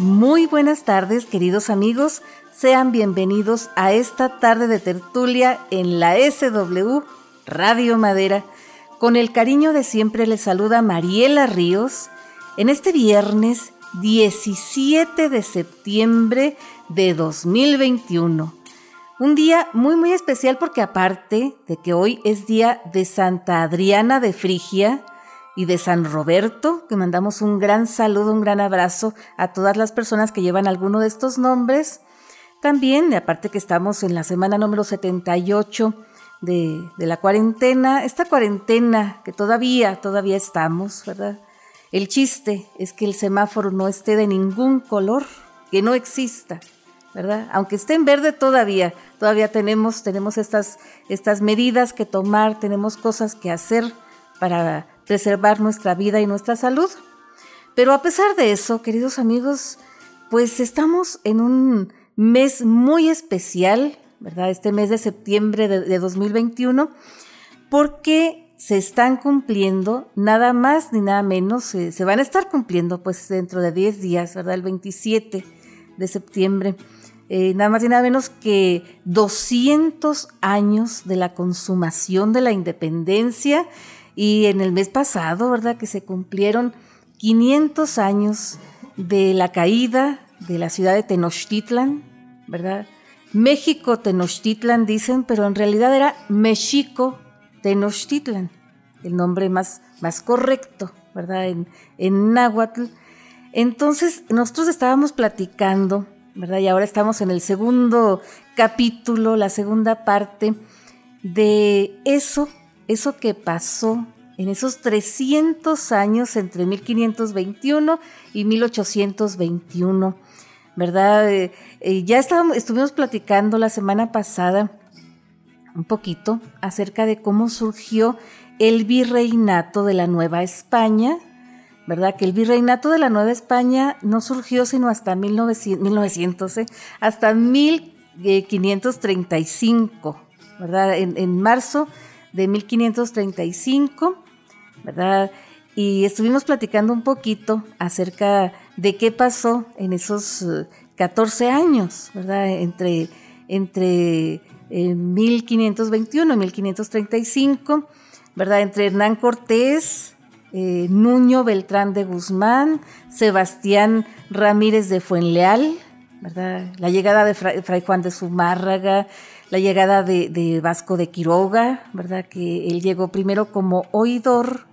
Muy buenas tardes, queridos amigos. Sean bienvenidos a esta tarde de tertulia en la SW Radio Madera. Con el cariño de siempre les saluda Mariela Ríos en este viernes 17 de septiembre de 2021. Un día muy muy especial porque aparte de que hoy es día de Santa Adriana de Frigia, y de San Roberto, que mandamos un gran saludo, un gran abrazo a todas las personas que llevan alguno de estos nombres. También, aparte que estamos en la semana número 78 de, de la cuarentena, esta cuarentena que todavía, todavía estamos, ¿verdad? El chiste es que el semáforo no esté de ningún color, que no exista, ¿verdad? Aunque esté en verde todavía, todavía tenemos, tenemos estas, estas medidas que tomar, tenemos cosas que hacer para preservar nuestra vida y nuestra salud. Pero a pesar de eso, queridos amigos, pues estamos en un mes muy especial, ¿verdad? Este mes de septiembre de, 2021, porque se están cumpliendo nada más ni nada menos, se van a estar cumpliendo pues dentro de 10 días, ¿verdad? El 27 de septiembre. Eh, nada más y nada menos que 200 años de la consumación de la independencia y en el mes pasado, ¿verdad? Que se cumplieron 500 años de la caída de la ciudad de Tenochtitlan, ¿verdad? México Tenochtitlan dicen, pero en realidad era México Tenochtitlan, el nombre más, más correcto, ¿verdad? En, en náhuatl. Entonces, nosotros estábamos platicando, ¿verdad? Y ahora estamos en el segundo capítulo, la segunda parte de eso eso que pasó en esos 300 años entre 1521 y 1821, ¿verdad? Eh, eh, ya estábamos, estuvimos platicando la semana pasada un poquito acerca de cómo surgió el virreinato de la Nueva España, ¿verdad? Que el virreinato de la Nueva España no surgió sino hasta 1900, ¿eh? hasta 1535, ¿verdad? En, en marzo de 1535, ¿verdad? Y estuvimos platicando un poquito acerca de qué pasó en esos 14 eh, años, ¿verdad? Entre, entre 1521 y 1535, ¿verdad? Entre Hernán Cortés, eh, Nuño Beltrán de Guzmán, Sebastián Ramírez de Fuenleal, ¿verdad? La llegada de Fray Juan de Zumárraga, la llegada de, Vasco de Quiroga, ¿verdad? Que él llegó primero como oidor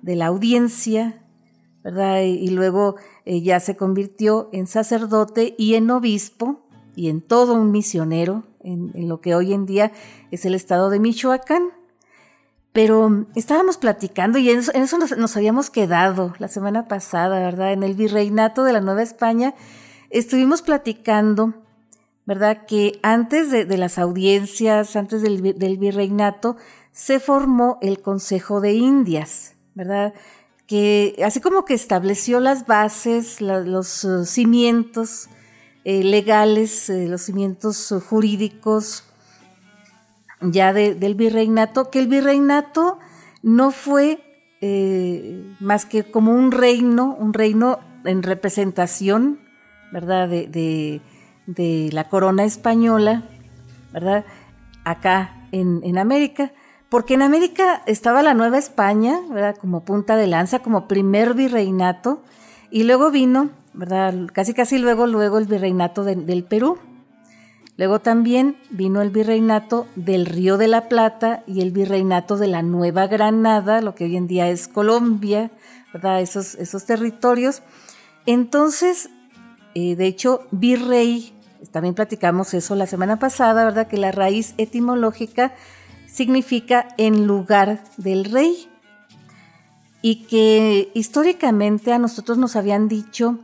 de la audiencia, ¿verdad? Y, luego eh, ya se convirtió en sacerdote y en obispo y en todo un misionero en, lo que hoy en día es el estado de Michoacán. Pero estábamos platicando y en eso, nos, habíamos quedado la semana pasada, ¿verdad? En el virreinato de la Nueva España estuvimos platicando ¿verdad? Que antes de, las audiencias, antes del, virreinato, se formó el Consejo de Indias, ¿verdad? Que así como que estableció las bases, los uh, cimientos eh, legales, eh, los cimientos jurídicos ya del virreinato, que el virreinato no fue eh, más que como un reino, un reino en representación, ¿verdad? de la corona española, ¿verdad? Acá en, América, porque en América estaba la Nueva España, ¿verdad? Como punta de lanza, como primer virreinato, y luego vino, ¿verdad? Casi casi luego, luego el virreinato del Perú. Luego también vino el virreinato del Río de la Plata y el virreinato de la Nueva Granada, lo que hoy en día es Colombia, ¿verdad? Esos, esos territorios. Entonces, eh, de hecho, virrey, también platicamos eso la semana pasada, ¿verdad? Que la raíz etimológica significa en lugar del rey. Y que históricamente a nosotros nos habían dicho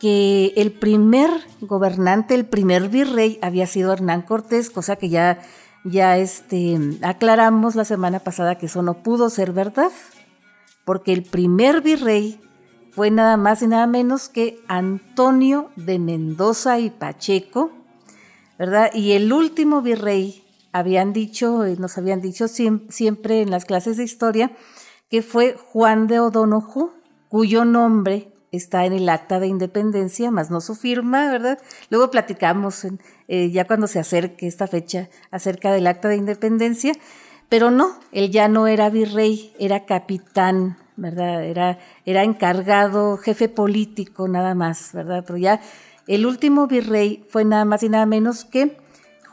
que el primer gobernante, el primer virrey había sido Hernán Cortés, cosa que ya, ya este, aclaramos la semana pasada que eso no pudo ser verdad, porque el primer virrey fue nada más y nada menos que Antonio de Mendoza y Pacheco, ¿verdad? Y el último virrey, habían dicho, eh, nos habían dicho siempre en las clases de historia, que fue Juan de O'Donoghue, cuyo nombre está en el acta de independencia, más no su firma, ¿verdad? Luego platicamos eh, ya cuando se acerque esta fecha acerca del acta de independencia, pero no, él ya no era virrey, era capitán, ¿verdad? Era, era encargado, jefe político nada más, ¿verdad? Pero ya el último virrey fue nada más y nada menos que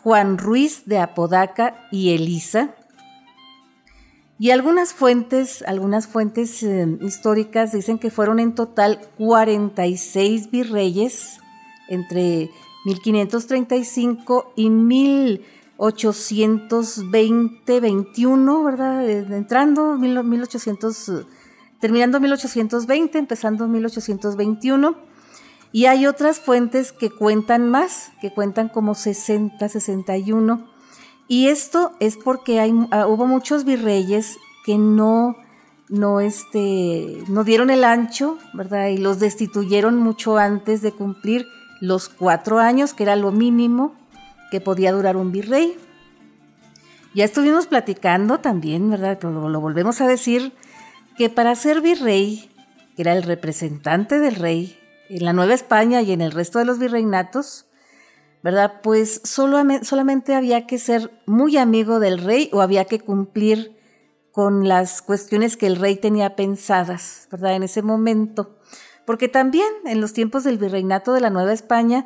Juan Ruiz de Apodaca y Elisa, y algunas fuentes, algunas fuentes eh, históricas dicen que fueron en total 46 virreyes entre 1535 y 1820-21, ¿verdad? Eh, entrando 1800, terminando 1820, empezando 1821. Y hay otras fuentes que cuentan más, que cuentan como 60, 61. Y esto es porque hay, ah, hubo muchos virreyes que no, no, este, no dieron el ancho, ¿verdad? Y los destituyeron mucho antes de cumplir los cuatro años, que era lo mínimo que podía durar un virrey. Ya estuvimos platicando también, ¿verdad? Pero lo volvemos a decir, que para ser virrey, que era el representante del rey en la Nueva España y en el resto de los virreinatos, ¿verdad? Pues solamente había que ser muy amigo del rey o había que cumplir con las cuestiones que el rey tenía pensadas, ¿verdad? En ese momento. Porque también en los tiempos del virreinato de la Nueva España,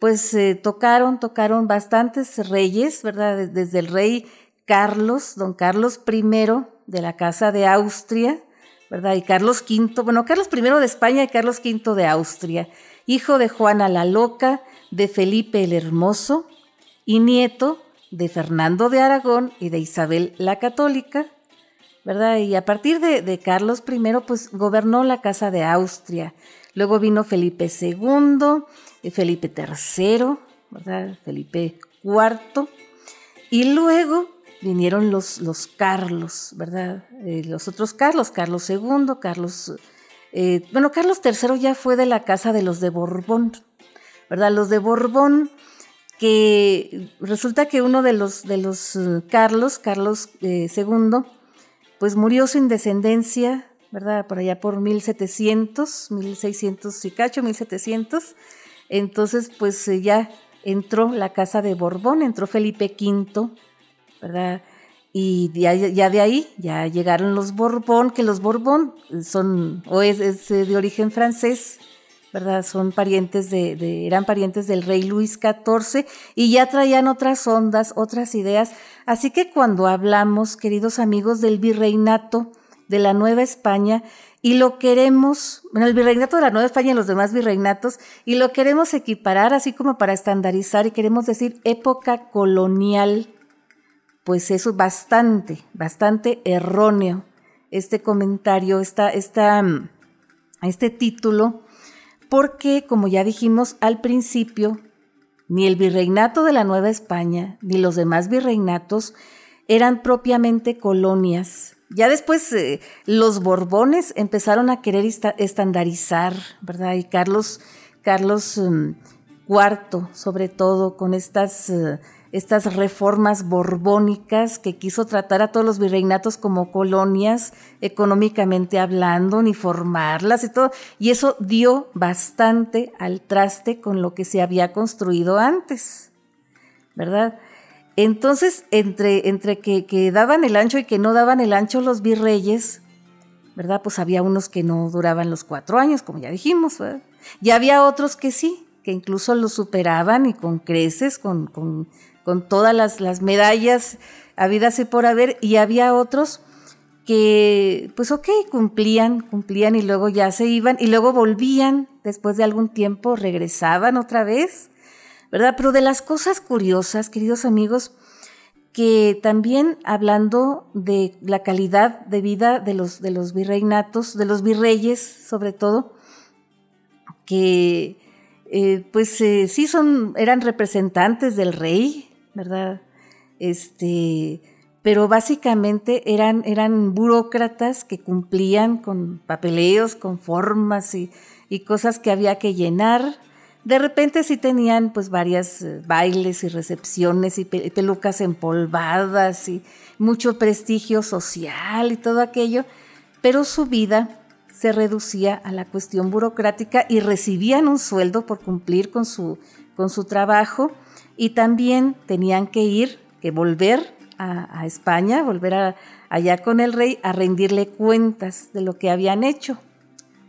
pues eh, tocaron, tocaron bastantes reyes, ¿verdad? Desde el rey Carlos, don Carlos I de la Casa de Austria, ¿verdad? Y Carlos V, bueno, Carlos I de España y Carlos V de Austria, hijo de Juana la Loca, de Felipe el Hermoso y nieto de Fernando de Aragón y de Isabel la Católica, ¿verdad? Y a partir de, Carlos I, pues gobernó la Casa de Austria. Luego vino Felipe II, eh, Felipe III, ¿verdad? Felipe IV. Y luego vinieron los, los Carlos, ¿verdad? Eh, los otros Carlos, Carlos II, Carlos... Eh, bueno, Carlos III ya fue de la casa de los de Borbón, ¿verdad? Los de Borbón, que resulta que uno de los, de los eh, Carlos, Carlos II, pues murió sin descendencia, ¿verdad? Por allá por 1700, 1600 y cacho, 1700. Entonces, pues ya entró la casa de Borbón, entró Felipe V, ¿verdad? Y ya, de ahí ya llegaron los Borbón, que los Borbón son, o es, es de origen francés, ¿verdad? Son parientes de, eran parientes del rey Luis XIV y ya traían otras ondas, otras ideas. Así que cuando hablamos, queridos amigos, del virreinato de la Nueva España, y lo queremos, bueno, el virreinato de la Nueva España y los demás virreinatos, y lo queremos equiparar así como para estandarizar y queremos decir época colonial, pues eso es bastante, bastante erróneo este comentario, esta, esta, este título porque, como ya dijimos al principio, ni el virreinato de la Nueva España, ni los demás virreinatos eran propiamente colonias. Ya después eh, los Borbones empezaron a querer estandarizar, ¿verdad? Y Carlos, Carlos IV, mm, sobre todo, con estas eh, estas reformas borbónicas que quiso tratar a todos los virreinatos como colonias, económicamente hablando, ni formarlas y todo. Y eso dio bastante al traste con lo que se había construido antes, ¿verdad? Entonces, entre, entre que, que daban el ancho y que no daban el ancho los virreyes, ¿verdad? Pues había unos que no duraban los cuatro años, como ya dijimos, ¿verdad? Y había otros que sí, que incluso los superaban y con creces, con, con con todas las, medallas habidas y por haber, y había otros que, pues ok, cumplían, cumplían y luego ya se iban y luego volvían, después de algún tiempo regresaban otra vez, ¿verdad? Pero de las cosas curiosas, queridos amigos, que también hablando de la calidad de vida de los, de los virreinatos, de los virreyes sobre todo, que eh, pues eh, sí son, eran representantes del rey, ¿verdad? Este, pero básicamente eran, eran burócratas que cumplían con papeleos, con formas y, cosas que había que llenar. De repente sí tenían pues varias eh, bailes y recepciones y pelucas empolvadas y mucho prestigio social y todo aquello, pero su vida se reducía a la cuestión burocrática y recibían un sueldo por cumplir con su, con su trabajo y también tenían que ir, que volver a, España, volver allá con el rey a rendirle cuentas de lo que habían hecho,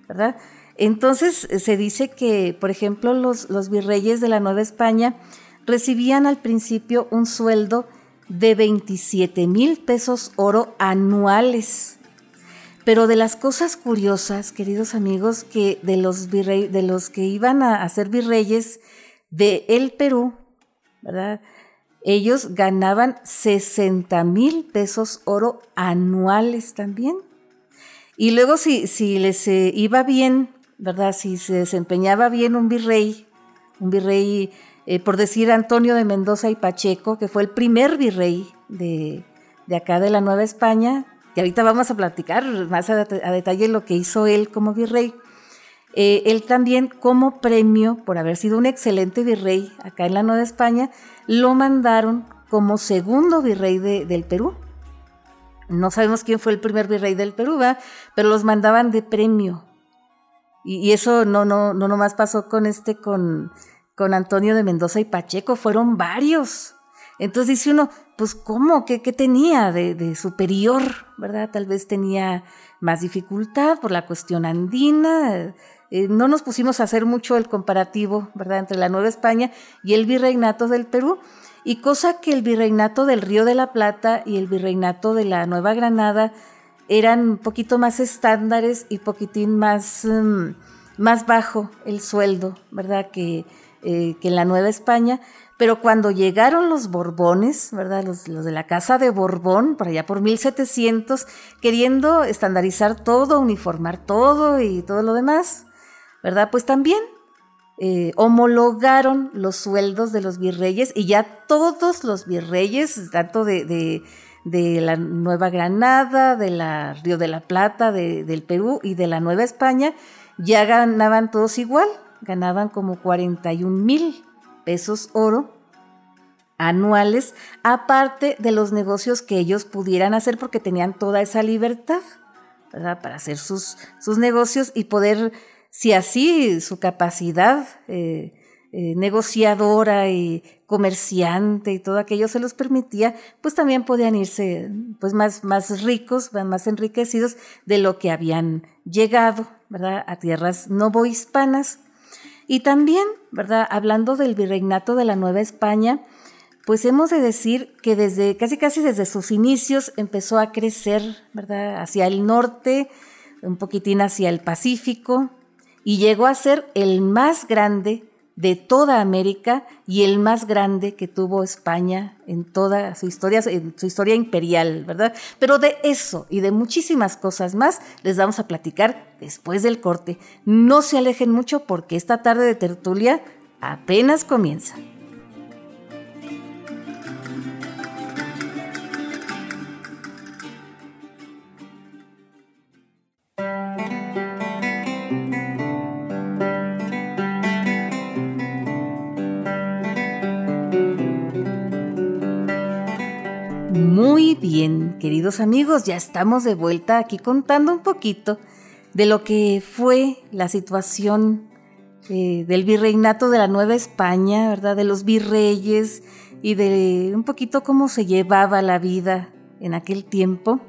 ¿verdad? Entonces se dice que, por ejemplo, los, virreyes de la Nueva España recibían al principio un sueldo de 27 mil pesos oro anuales pero de las cosas curiosas, queridos amigos, que de los, de los que iban a, ser virreyes de el Perú, ¿verdad? Ellos ganaban 60 mil pesos oro anuales también. Y luego si, si les eh, iba bien, ¿verdad? Si se desempeñaba bien un virrey, un virrey, eh, por decir Antonio de Mendoza y Pacheco, que fue el primer virrey de, de acá de la Nueva España, y ahorita vamos a platicar más a, detalle lo que hizo él como virrey. Eh, él también, como premio por haber sido un excelente virrey acá en la Nueva España, lo mandaron como segundo virrey del Perú. No sabemos quién fue el primer virrey del Perú, pero los mandaban de premio. Y, eso no, no, no nomás pasó con este, con, con Antonio de Mendoza y Pacheco, fueron varios. Entonces dice uno, pues ¿cómo? ¿Qué, tenía de, superior? ¿Verdad? Tal vez tenía más dificultad por la cuestión andina. Eh, no nos pusimos a hacer mucho el comparativo, ¿verdad?, entre la Nueva España y el virreinato del Perú. Y cosa que el virreinato del Río de la Plata y el virreinato de la Nueva Granada eran un poquito más estándares y poquitín más, mm, más bajo el sueldo, ¿verdad?, que, eh, que en la Nueva España. Pero cuando llegaron los Borbones, ¿verdad? Los, de la Casa de Borbón, por allá por 1700, queriendo estandarizar todo, uniformar todo y todo lo demás, ¿verdad? Pues también eh, homologaron los sueldos de los virreyes y ya todos los virreyes, tanto de, la Nueva Granada, de la Río de la Plata, del Perú y de la Nueva España, ya ganaban todos igual, ganaban como 41 mil pesos oro anuales, aparte de los negocios que ellos pudieran hacer porque tenían toda esa libertad, ¿verdad? Para hacer sus, sus negocios y poder, si así su capacidad eh, eh, negociadora y comerciante y todo aquello se los permitía, pues también podían irse pues más, más ricos, más enriquecidos de lo que habían llegado, ¿verdad? A tierras novohispanas. Y también, ¿verdad? Hablando del virreinato de la Nueva España, pues hemos de decir que desde casi casi desde sus inicios empezó a crecer, ¿verdad? Hacia el norte, un poquitín hacia el Pacífico y llegó a ser el más grande de toda América y el más grande que tuvo España en toda su historia, en su historia imperial, ¿verdad? Pero de eso y de muchísimas cosas más les vamos a platicar después del corte. No se alejen mucho porque esta tarde de tertulia apenas comienza. Queridos amigos, ya estamos de vuelta aquí contando un poquito de lo que fue la situación eh, del virreinato de la Nueva España, ¿verdad? De los virreyes y de un poquito cómo se llevaba la vida en aquel tiempo.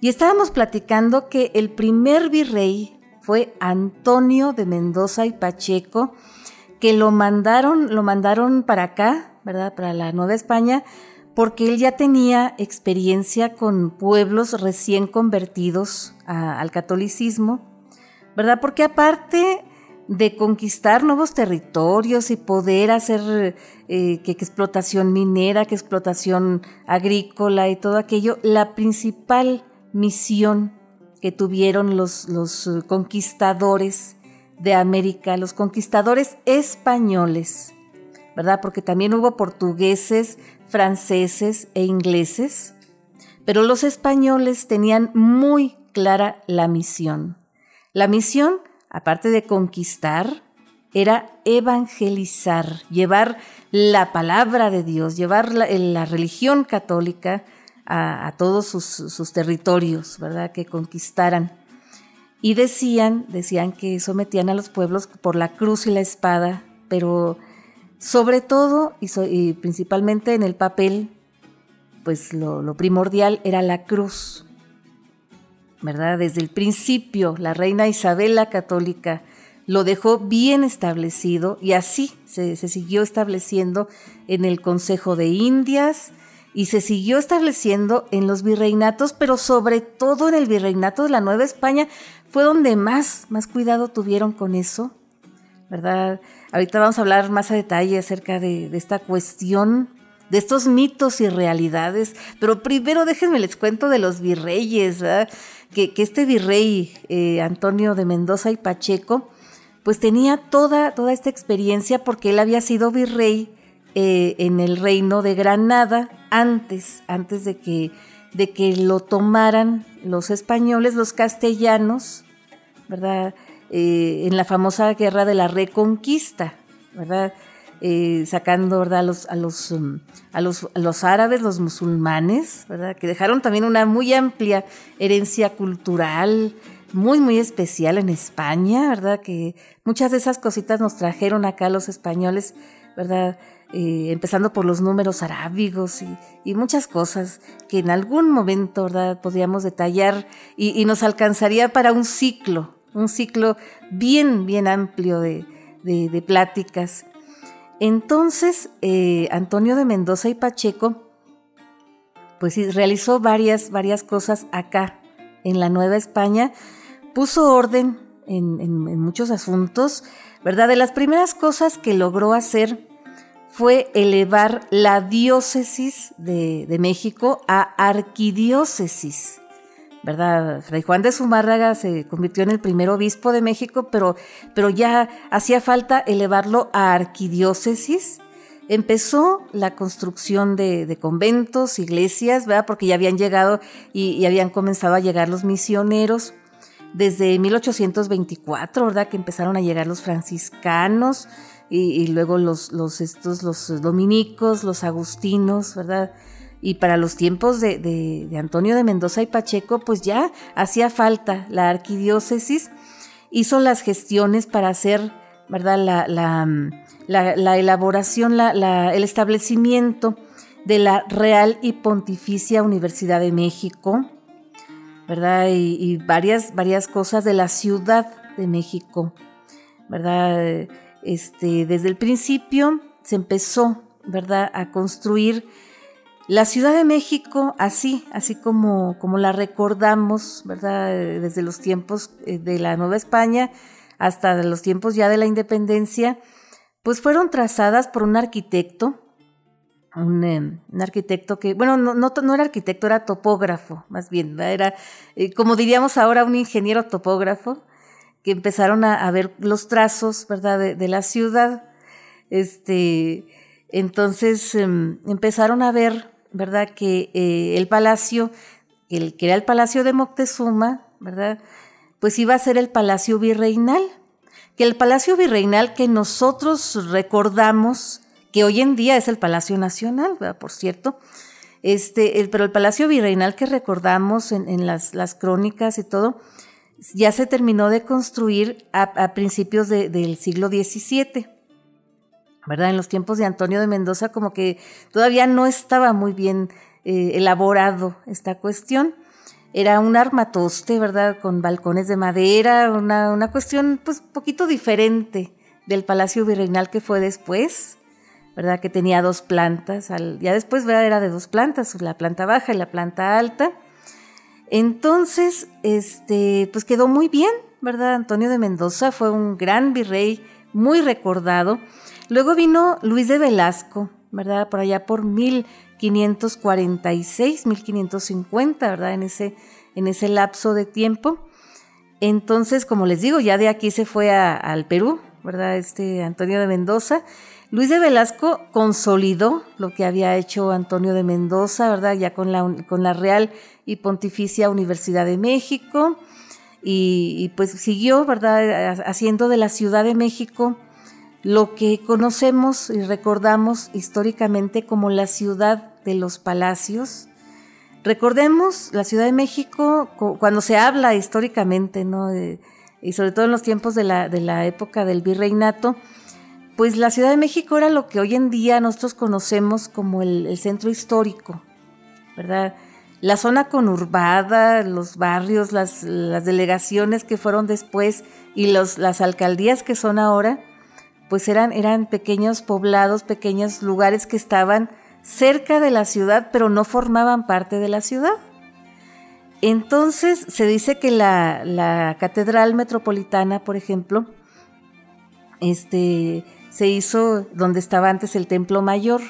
Y estábamos platicando que el primer virrey fue Antonio de Mendoza y Pacheco, que lo mandaron, lo mandaron para acá, ¿verdad? Para la Nueva España, porque él ya tenía experiencia con pueblos recién convertidos al catolicismo, ¿verdad? Porque aparte de conquistar nuevos territorios y poder hacer eh, explotación minera, que explotación agrícola y todo aquello, la principal misión que tuvieron los, los conquistadores de América, los conquistadores españoles, ¿verdad? Porque también hubo portugueses, franceses e ingleses, pero los españoles tenían muy clara la misión. La misión, aparte de conquistar, era evangelizar, llevar la palabra de Dios, llevar la, religión católica a, todos sus, territorios, ¿verdad? Que conquistaran. y decían, decían que sometían a los pueblos por la cruz y la espada, pero sobre todo y, principalmente en el papel, pues lo, primordial era la cruz, ¿verdad? Desde el principio, la reina Isabel la católica lo dejó bien establecido y así se, se, siguió estableciendo en el Consejo de Indias y se siguió estableciendo en los virreinatos, pero sobre todo en el virreinato de la Nueva España fue donde más, más cuidado tuvieron con eso, ¿verdad? Ahorita vamos a hablar más a detalle acerca de, esta cuestión, de estos mitos y realidades, pero primero déjenme les cuento de los virreyes, que, que, este virrey eh, Antonio de Mendoza y Pacheco, pues tenía toda, toda esta experiencia porque él había sido virrey eh, en el reino de Granada antes, antes de que, de que lo tomaran los españoles, los castellanos, ¿verdad? Eh, en la famosa guerra de la reconquista, ¿verdad? Eh, sacando ¿verdad? A, los, a, los, um, a, los, los, árabes, los musulmanes, ¿verdad? que dejaron también una muy amplia herencia cultural, muy, muy especial en España, ¿verdad? que muchas de esas cositas nos trajeron acá los españoles, ¿verdad? Eh, empezando por los números arábigos y, muchas cosas que en algún momento ¿verdad? podríamos detallar y nos alcanzaría para un ciclo, un ciclo bien, bien amplio de, pláticas. Entonces, eh, Antonio de Mendoza y Pacheco, pues realizó varias, varias cosas acá, en la Nueva España, puso orden en, muchos asuntos, ¿verdad? De las primeras cosas que logró hacer fue elevar la diócesis de, de México a arquidiócesis. ¿Verdad? Fray Juan de Zumárraga se convirtió en el primer obispo de México, pero, pero ya hacía falta elevarlo a arquidiócesis. Empezó la construcción de, conventos, iglesias, ¿verdad? Porque ya habían llegado y, habían comenzado a llegar los misioneros desde 1824, ¿verdad? Que empezaron a llegar los franciscanos y, luego los, los, estos, los dominicos, los agustinos, ¿verdad? Y para los tiempos de, Antonio de Mendoza y Pacheco, pues ya hacía falta la arquidiócesis, hizo las gestiones para hacer, ¿verdad?, la, la, elaboración, el establecimiento de la Real y Pontificia Universidad de México, ¿verdad? Y, varias, varias cosas de la Ciudad de México, ¿verdad? Este, desde el principio se empezó, ¿verdad?, a construir la Ciudad de México, así, así como, como la recordamos, ¿verdad? Desde los tiempos eh, de la Nueva España hasta los tiempos ya de la independencia, pues fueron trazadas por un arquitecto, un, em, arquitecto que, bueno, no, era arquitecto, era topógrafo, más bien, era, eh, como diríamos ahora, un ingeniero topógrafo, que empezaron a, ver los trazos, ¿verdad?, de, la ciudad. Este, entonces em, empezaron a ver ¿verdad? Que eh, el palacio, el, que era el palacio de Moctezuma, ¿verdad? Pues iba a ser el palacio virreinal. Que el palacio virreinal que nosotros recordamos, que hoy en día es el Palacio Nacional, ¿verdad? Por cierto. Este, el, pero el palacio virreinal que recordamos en, las, las, crónicas y todo, ya se terminó de construir a, principios del siglo XVII. ¿Verdad? En los tiempos de Antonio de Mendoza como que todavía no estaba muy bien eh, elaborado esta cuestión. Era un armatoste, ¿verdad? Con balcones de madera, una, una cuestión pues poquito diferente del Palacio Virreinal que fue después, ¿verdad? Que tenía dos plantas, ya después ¿verdad? era de dos plantas, la planta baja y la planta alta. Entonces, este, pues quedó muy bien, ¿verdad? Antonio de Mendoza fue un gran virrey, muy recordado. Luego vino Luis de Velasco, ¿verdad? Por allá por 1546, 1550, ¿verdad? En ese, en ese lapso de tiempo. Entonces, como les digo, ya de aquí se fue al Perú, ¿verdad? Este Antonio de Mendoza. Luis de Velasco consolidó lo que había hecho Antonio de Mendoza, ¿verdad? Ya con la, con la Real y Pontificia Universidad de México. Y, y pues siguió, ¿verdad? Haciendo de la Ciudad de México lo que conocemos y recordamos históricamente como la ciudad de los palacios, Recordemos la Ciudad de México cuando se habla históricamente, ¿no? y sobre todo en los tiempos de la, época del virreinato, pues la Ciudad de México era lo que hoy en día nosotros conocemos como el, centro histórico, ¿verdad? La zona conurbada, los barrios, las, delegaciones que fueron después y las alcaldías que son ahora, pues eran, eran pequeños poblados, pequeños lugares que estaban cerca de la ciudad, pero no formaban parte de la ciudad. Entonces se dice que la, la catedral metropolitana, por ejemplo, este, se hizo donde estaba antes el Templo Mayor.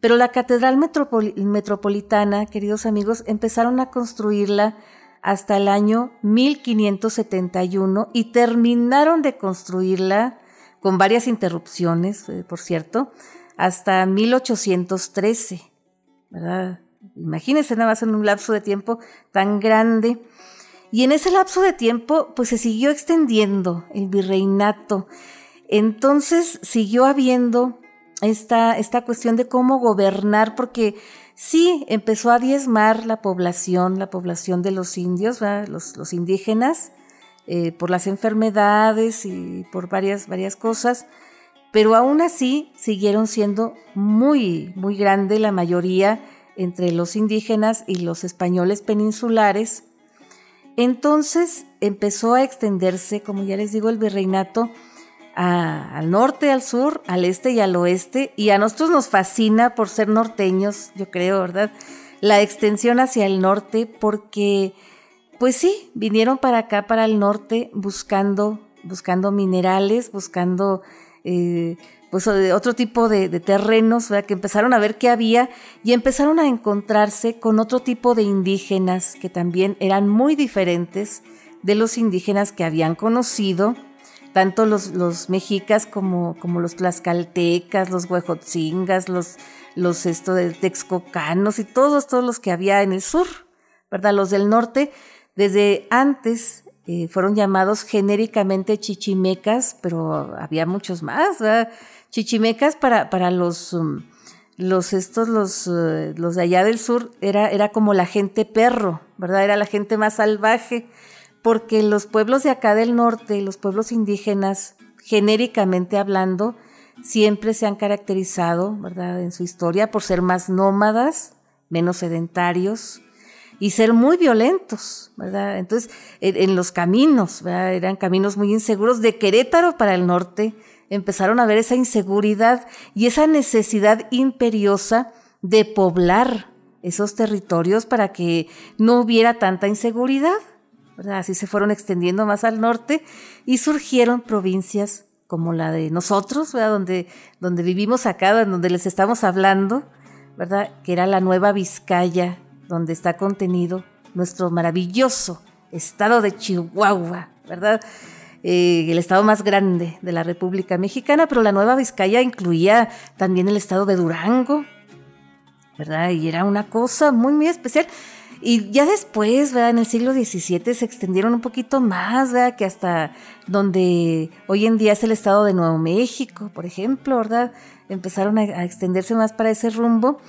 Pero la Catedral Metropolitana, queridos amigos, empezaron a construirla hasta el año 1571 y terminaron de construirla con varias interrupciones, eh, por cierto, hasta 1813, ¿verdad? Imagínense nada más en un lapso de tiempo tan grande. Y en ese lapso de tiempo, pues se siguió extendiendo el virreinato entonces siguió habiendo esta, esta cuestión de cómo gobernar, porque sí empezó a diezmar la población, la población de los indios, los, indígenas, eh, por las enfermedades y por varias, varias cosas, pero aún así siguieron siendo muy, muy grande la mayoría entre los indígenas y los españoles peninsulares. Entonces empezó a extenderse, como ya les digo, el virreinato al norte, al sur, al este y al oeste. Y a nosotros nos fascina por ser norteños, yo creo, ¿verdad? La extensión hacia el norte porque, pues sí, vinieron para acá, para el norte, buscando, buscando minerales, buscando... Eh, pues otro tipo de, terrenos, ¿verdad? que empezaron a ver qué había y empezaron a encontrarse con otro tipo de indígenas que también eran muy diferentes de los indígenas que habían conocido tanto los, los mexicas como, como, los tlaxcaltecas, los huejotzingas, los, los de texcocanos y todos, todos los que había en el sur, ¿verdad? Los del norte, desde antes eh, fueron llamados genéricamente chichimecas, pero había muchos más, ¿verdad? Chichimecas para, para los, um, los estos, los, uh, los de allá del sur, era, era como la gente perro, ¿verdad? Era la gente más salvaje porque los pueblos de acá del norte, los pueblos indígenas, genéricamente hablando, siempre se han caracterizado, ¿verdad?, en su historia por ser más nómadas, menos sedentarios y ser muy violentos, ¿verdad? Entonces, en, los caminos, ¿verdad? eran caminos muy inseguros. De Querétaro para el norte empezaron a ver esa inseguridad y esa necesidad imperiosa de poblar esos territorios para que no hubiera tanta inseguridad. Así se fueron extendiendo más al norte y surgieron provincias como la de nosotros, Donde, donde vivimos acá, donde les estamos hablando, ¿verdad? Que era la Nueva Vizcaya, donde está contenido nuestro maravilloso estado de Chihuahua, ¿verdad? Eh, el estado más grande de la República Mexicana, pero la Nueva Vizcaya incluía también el estado de Durango, ¿verdad? Y era una cosa muy, muy especial. Y ya después, ¿verdad? En el siglo XVII se extendieron un poquito más, ¿verdad? Que hasta donde hoy en día es el estado de Nuevo México, por ejemplo, ¿verdad? Empezaron a, extenderse más para ese rumbo.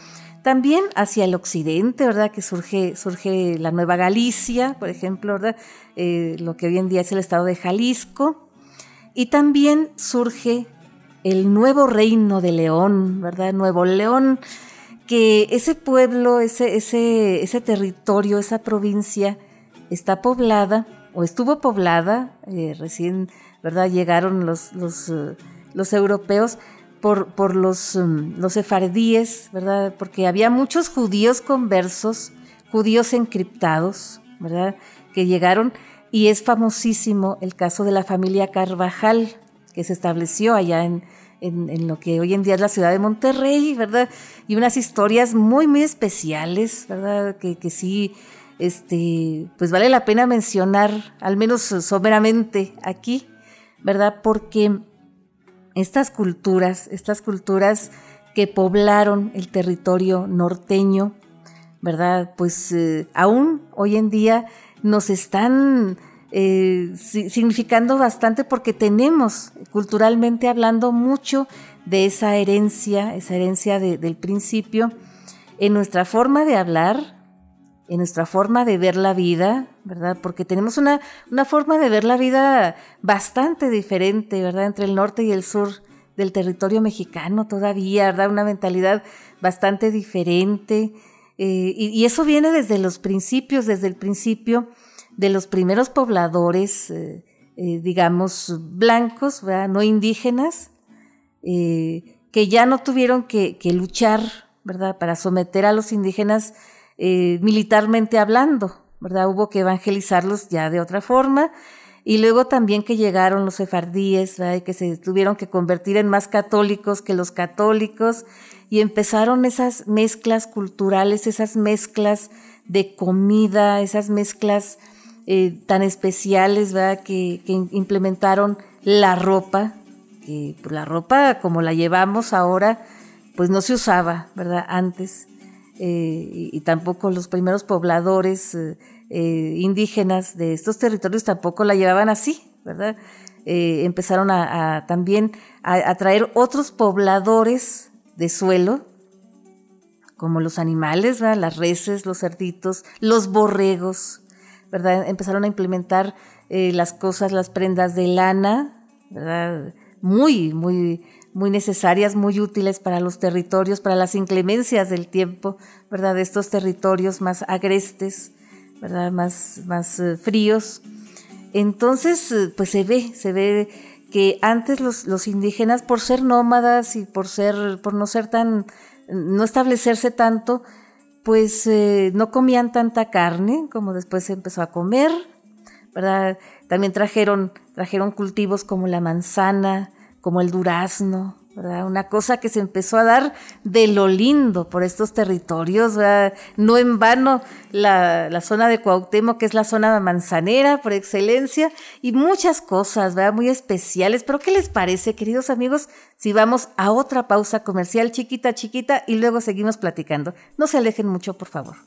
También hacia el occidente, ¿verdad? Que surge, surge la Nueva Galicia, por ejemplo, ¿verdad? Eh, lo que hoy en día es el estado de Jalisco. Y también surge el nuevo reino de León, ¿verdad? Nuevo León, que ese pueblo, ese, ese, ese territorio, esa provincia está poblada o estuvo poblada, eh, recién ¿verdad? llegaron los, los, eh, los europeos por, los, um, los sefardíes, ¿verdad? porque había muchos judíos conversos, judíos encriptados, ¿verdad? que llegaron y es famosísimo el caso de la familia Carvajal, que se estableció allá en, en, lo que hoy en día es la ciudad de Monterrey, ¿verdad? Y unas historias muy, muy especiales, ¿verdad? Que, que sí, este, pues vale la pena mencionar, al menos someramente aquí, ¿verdad? Porque estas culturas, estas culturas que poblaron el territorio norteño, ¿verdad? Pues eh, aún hoy en día nos están eh, significando bastante porque tenemos culturalmente hablando mucho de esa herencia, esa herencia del principio, en nuestra forma de hablar, en nuestra forma de ver la vida, ¿verdad? Porque tenemos una, una forma de ver la vida bastante diferente, ¿verdad? Entre el norte y el sur del territorio mexicano todavía, ¿verdad? Una mentalidad bastante diferente. Eh, y, eso viene desde los principios, desde el principio de los primeros pobladores, eh, eh, digamos, blancos, ¿verdad? no indígenas, que ya no tuvieron que, que, luchar, ¿verdad?, para someter a los indígenas militarmente hablando, ¿verdad? Hubo que evangelizarlos ya de otra forma. Y luego también que llegaron los sefardíes, ¿verdad? que se tuvieron que convertir en más católicos que los católicos, y empezaron esas mezclas culturales, esas mezclas de comida, esas mezclas eh, tan especiales, ¿verdad? Que, implementaron la ropa, que pues, la ropa como la llevamos ahora, pues no se usaba, ¿verdad? Antes. Eh, y, tampoco los primeros pobladores eh, indígenas de estos territorios tampoco la llevaban así, ¿verdad? empezaron a, también a, traer otros pobladores de suelo, como los animales, las reses, los cerditos, los borregos, ¿verdad? Empezaron a implementar eh, las cosas, las prendas de lana, ¿verdad? Muy, muy, muy necesarias, muy útiles para los territorios, para las inclemencias del tiempo, ¿verdad? De estos territorios más agrestes, ¿verdad? Más, más eh, fríos. Entonces, eh, pues se ve, se ve que antes los, los, indígenas, por ser nómadas y por ser, por no ser tan, no establecerse tanto, pues eh, no comían tanta carne como después se empezó a comer, ¿verdad? También trajeron, trajeron cultivos como la manzana, como el durazno, una cosa que se empezó a dar de lo lindo por estos territorios, no en vano la, zona de Cuauhtémoc, que es la zona manzanera por excelencia, y muchas cosas, ¿verdad? Muy especiales. Pero ¿qué les parece, queridos amigos, si vamos a otra pausa comercial chiquita, chiquita, y luego seguimos platicando? No se alejen mucho, por favor.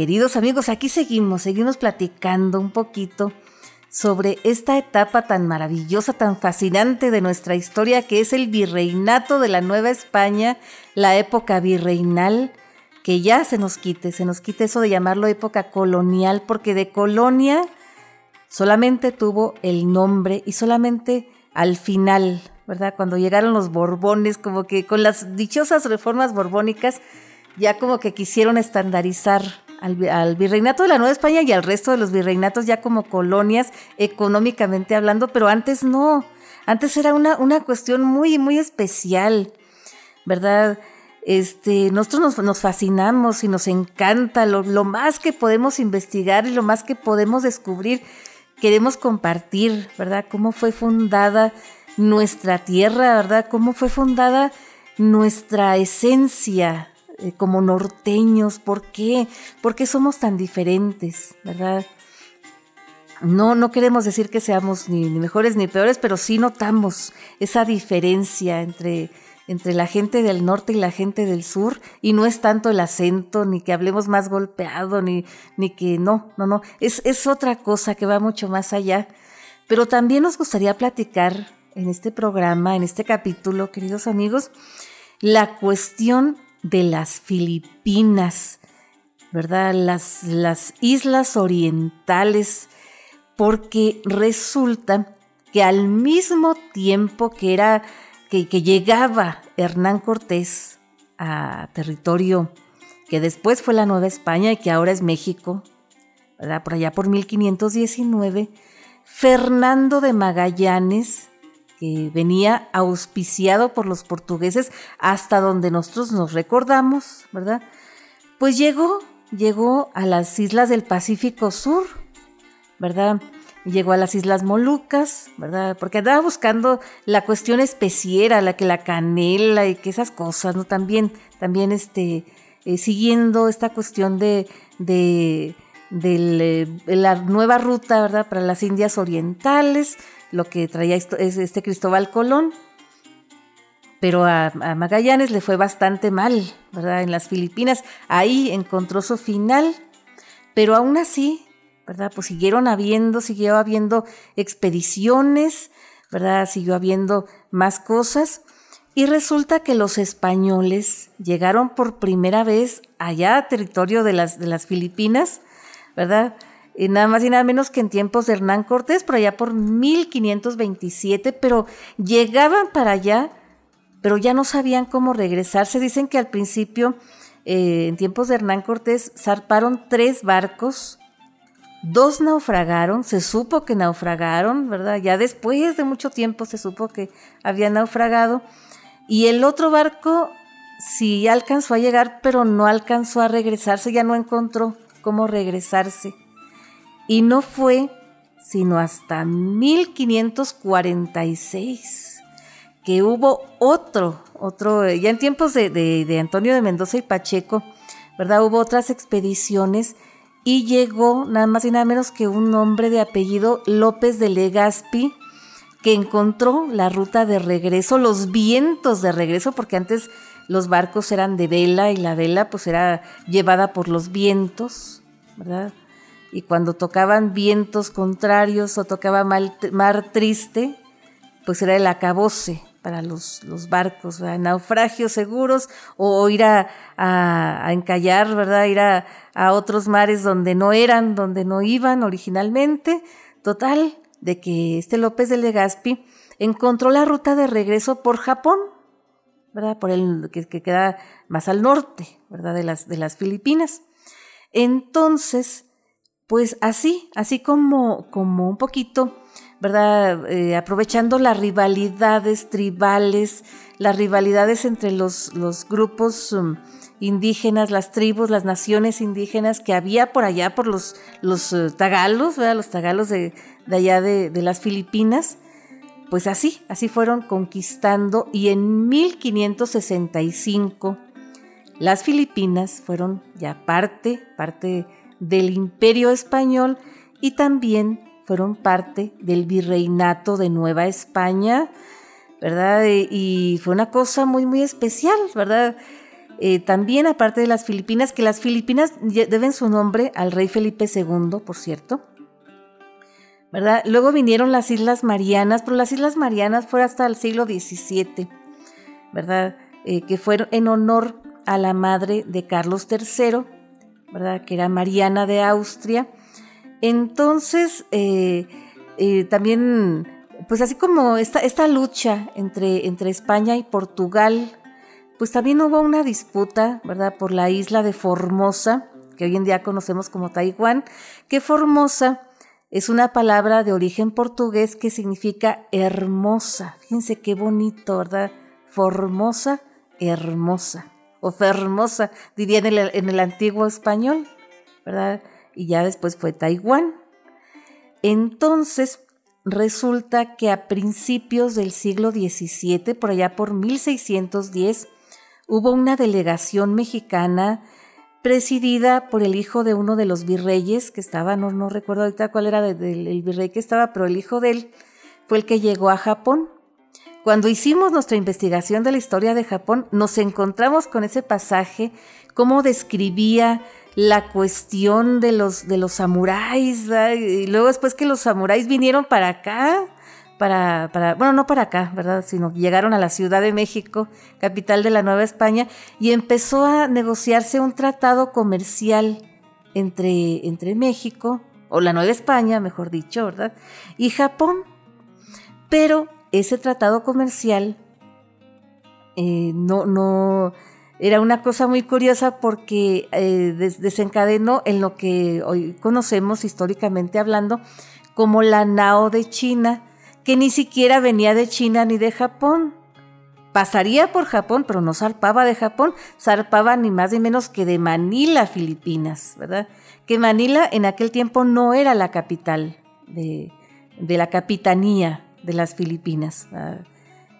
Queridos amigos, aquí seguimos, seguimos platicando un poquito sobre esta etapa tan maravillosa, tan fascinante de nuestra historia que es el virreinato de la Nueva España, la época virreinal, que ya se nos quite, se nos quite eso de llamarlo época colonial, porque de colonia solamente tuvo el nombre y solamente al final, ¿verdad? Cuando llegaron los Borbones, como que con las dichosas reformas borbónicas, ya como que quisieron estandarizar al, virreinato de la Nueva España y al resto de los virreinatos ya como colonias económicamente hablando, pero antes no, antes era una, una cuestión muy, muy especial, ¿verdad? Este, nosotros nos, fascinamos y nos encanta lo, lo, más que podemos investigar y lo más que podemos descubrir, queremos compartir, ¿verdad? Cómo fue fundada nuestra tierra, ¿verdad? Cómo fue fundada nuestra esencia, eh, como norteños, ¿por qué? ¿Por qué somos tan diferentes, verdad? No, no queremos decir que seamos ni, mejores ni peores, pero sí notamos esa diferencia entre, entre la gente del norte y la gente del sur, y no es tanto el acento, ni que hablemos más golpeado, ni, ni que no, no, no, es, es otra cosa que va mucho más allá. Pero también nos gustaría platicar en este programa, en este capítulo, queridos amigos, la cuestión de las Filipinas, ¿verdad? Las, las islas orientales, porque resulta que al mismo tiempo que era que, llegaba Hernán Cortés a territorio que después fue la Nueva España y que ahora es México, ¿verdad? Por allá por 1519, Fernando de Magallanes que venía auspiciado por los portugueses hasta donde nosotros nos recordamos, ¿verdad? Pues llegó, llegó a las islas del Pacífico Sur, ¿verdad? Llegó a las Islas Molucas, ¿verdad? Porque andaba buscando la cuestión especiera, la que la canela y que esas cosas, ¿no? También, también este, eh, siguiendo esta cuestión de, de, de, la nueva ruta, ¿verdad? Para las Indias Orientales, lo que traía es este Cristóbal Colón. pero a, Magallanes le fue bastante mal, ¿verdad? En las Filipinas, ahí encontró su final, pero aún así, ¿verdad? Pues siguieron habiendo, siguió habiendo expediciones, ¿verdad? Siguió habiendo más cosas. Y resulta que los españoles llegaron por primera vez allá a territorio de las, de las Filipinas, ¿verdad? Y nada más y nada menos que en tiempos de Hernán Cortés, por allá por 1527, pero llegaban para allá pero ya no sabían cómo regresar. Se dicen que al principio, eh, en tiempos de Hernán Cortés, zarparon tres barcos, dos naufragaron, se supo que naufragaron, ¿verdad? Ya después de mucho tiempo se supo que había naufragado, y el otro barco sí alcanzó a llegar, pero no alcanzó a regresarse, ya no encontró cómo regresarse. Y no fue sino hasta 1546 que hubo otro, otro, ya en tiempos de, Antonio de Mendoza y Pacheco, ¿verdad? Hubo otras expediciones y llegó nada más y nada menos que un hombre de apellido López de Legazpi, que encontró la ruta de regreso, los vientos de regreso, porque antes los barcos eran de vela y la vela pues era llevada por los vientos, ¿verdad? Y cuando tocaban vientos contrarios o tocaba mar triste, pues era el acabose, para los, los barcos, naufragios seguros o, ir a, encallar, ¿verdad? Ir a, otros mares donde no eran, donde no iban originalmente. Total, de que este López de Legazpi encontró la ruta de regreso por Japón, ¿verdad? Por el que, que queda más al norte, ¿verdad? De las, de las Filipinas. Entonces, pues así, así como, como un poquito ¿verdad? Eh, aprovechando las rivalidades tribales, las rivalidades entre los, los grupos um, indígenas, las tribus, las naciones indígenas que había por allá, por los, los uh, tagalos, ¿verdad? los tagalos de, allá de, de, las Filipinas. Pues así, así fueron conquistando y en 1565 las Filipinas fueron ya parte, parte del imperio español y también fueron parte del virreinato de Nueva España, ¿verdad? Y fue una cosa muy, muy especial, ¿verdad? Eh, también aparte de las Filipinas, que las Filipinas deben su nombre al rey Felipe II, por cierto. ¿verdad? Luego vinieron las Islas Marianas, pero las Islas Marianas fueron hasta el siglo XVII, ¿verdad? Eh, que fueron en honor a la madre de Carlos III, ¿verdad? Que era Mariana de Austria, entonces, eh, eh, también, pues así como esta, esta lucha entre, entre España y Portugal, pues también hubo una disputa, ¿verdad?, por la isla de Formosa, que hoy en día conocemos como Taiwán, que Formosa es una palabra de origen portugués que significa hermosa. Fíjense qué bonito, ¿verdad? Formosa, hermosa. O fermosa, diría en el, en el antiguo español, ¿verdad? y ya después fue Taiwán. Entonces, resulta que a principios del siglo XVII, por allá por 1610, hubo una delegación mexicana presidida por el hijo de uno de los virreyes que estaba, no, no recuerdo ahorita cuál era el virrey que estaba, pero el hijo de él fue el que llegó a Japón. Cuando hicimos nuestra investigación de la historia de Japón, nos encontramos con ese pasaje, cómo describía la cuestión de los, de los samuráis, y luego después que los samuráis vinieron para acá, para, para, bueno, no para acá, ¿verdad? Sino llegaron a la Ciudad de México, capital de la Nueva España, y empezó a negociarse un tratado comercial entre, entre México, o la Nueva España, mejor dicho, ¿verdad? Y Japón. Pero ese tratado comercial eh, no, no, era una cosa muy curiosa porque eh, desencadenó en lo que hoy conocemos históricamente hablando como la Nao de China, que ni siquiera venía de China ni de Japón. Pasaría por Japón, pero no zarpaba de Japón, zarpaba ni más ni menos que de Manila, Filipinas, ¿verdad? Que Manila en aquel tiempo no era la capital de, la capitanía de las Filipinas.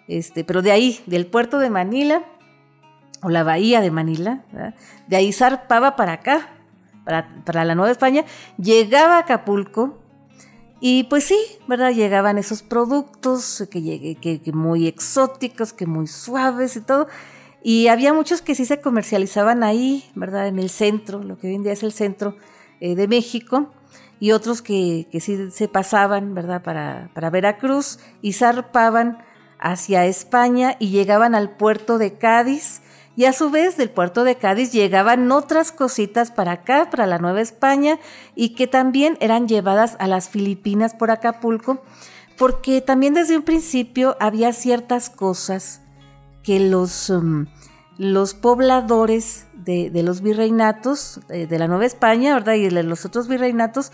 Este, pero de ahí, del puerto de Manila, o la bahía de Manila, de ahí zarpaba para acá, para, la Nueva España, llegaba a Acapulco Y pues sí, ¿verdad? Llegaban esos productos que, que, que muy exóticos, que muy suaves y todo. Y había muchos que sí se comercializaban ahí, ¿verdad? En el centro, lo que hoy en día es el centro eh, de México, y otros que, que sí se pasaban, ¿verdad? Para, para Veracruz y zarpaban hacia España y llegaban al puerto de Cádiz. Y a su vez del puerto de Cádiz llegaban otras cositas para acá, para la Nueva España, y que también eran llevadas a las Filipinas por Acapulco, porque también desde un principio había ciertas cosas que los, um, los pobladores de, los virreinatos eh, de, la Nueva España, ¿verdad? Y de los otros virreinatos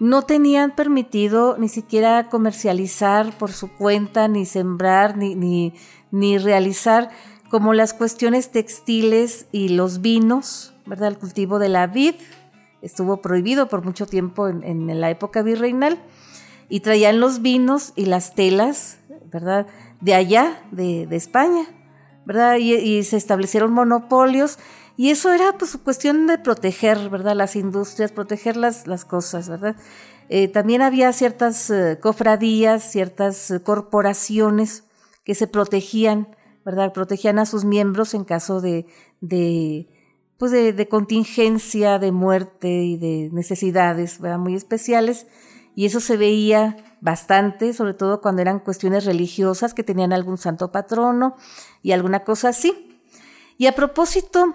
no tenían permitido ni siquiera comercializar por su cuenta, ni sembrar, ni, ni, realizar como las cuestiones textiles y los vinos, ¿verdad? El cultivo de la vid estuvo prohibido por mucho tiempo en, la época virreinal y traían los vinos y las telas, ¿verdad? De allá, de, de España. ¿Verdad? Y, se establecieron monopolios y eso era pues cuestión de proteger, ¿verdad? Las industrias, proteger las, las cosas, ¿verdad? Eh, también había ciertas eh, cofradías, ciertas eh, corporaciones que se protegían, ¿verdad? Protegían a sus miembros en caso de, de pues de, de, contingencia, de muerte y de necesidades ¿verdad? muy especiales. Y eso se veía bastante, sobre todo cuando eran cuestiones religiosas que tenían algún santo patrono y alguna cosa así. Y a propósito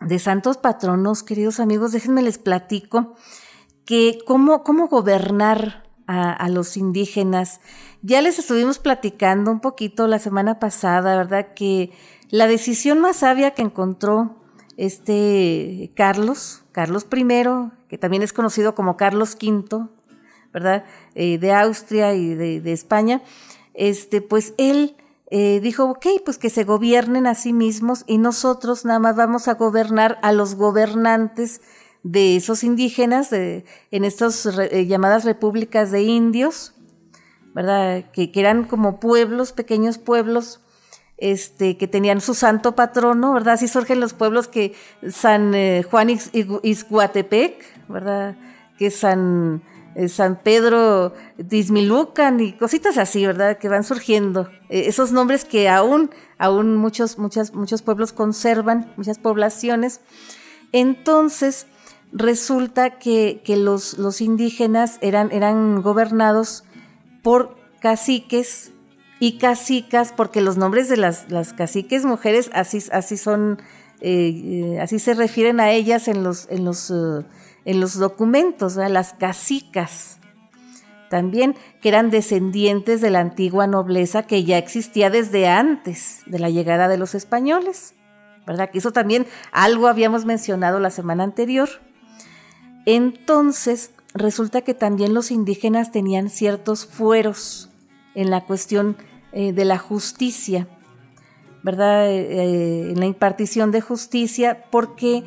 de santos patronos, queridos amigos, déjenme les platico que cómo, cómo gobernar a, los indígenas. Ya les estuvimos platicando un poquito la semana pasada, ¿verdad? Que la decisión más sabia que encontró este Carlos, Carlos I, que también es conocido como Carlos V, ¿verdad? Eh, de Austria y de, España, este, pues él eh, dijo, ok, pues que se gobiernen a sí mismos y nosotros nada más vamos a gobernar a los gobernantes de esos indígenas de, en estas eh, llamadas repúblicas de indios, ¿verdad? Que, eran como pueblos, pequeños pueblos, este, que tenían su santo patrono, ¿verdad? Así surgen los pueblos que San Juan Isguatepec, ¿verdad? Que San eh, San Pedro Dismilucan y cositas así, ¿verdad? Que van surgiendo. Eh, esos nombres que aún, aún muchos, muchas, muchos pueblos conservan, muchas poblaciones. Entonces, resulta que, los, los, indígenas eran, eran gobernados por caciques y cacicas, porque los nombres de las, las caciques mujeres así, así son, eh, así se refieren a ellas en los, en los en los documentos, las casicas, también que eran descendientes de la antigua nobleza que ya existía desde antes de la llegada de los españoles, ¿verdad? Que eso también algo habíamos mencionado la semana anterior. Entonces, resulta que también los indígenas tenían ciertos fueros en la cuestión eh, de la justicia, ¿verdad? Eh, eh, en la impartición de justicia, porque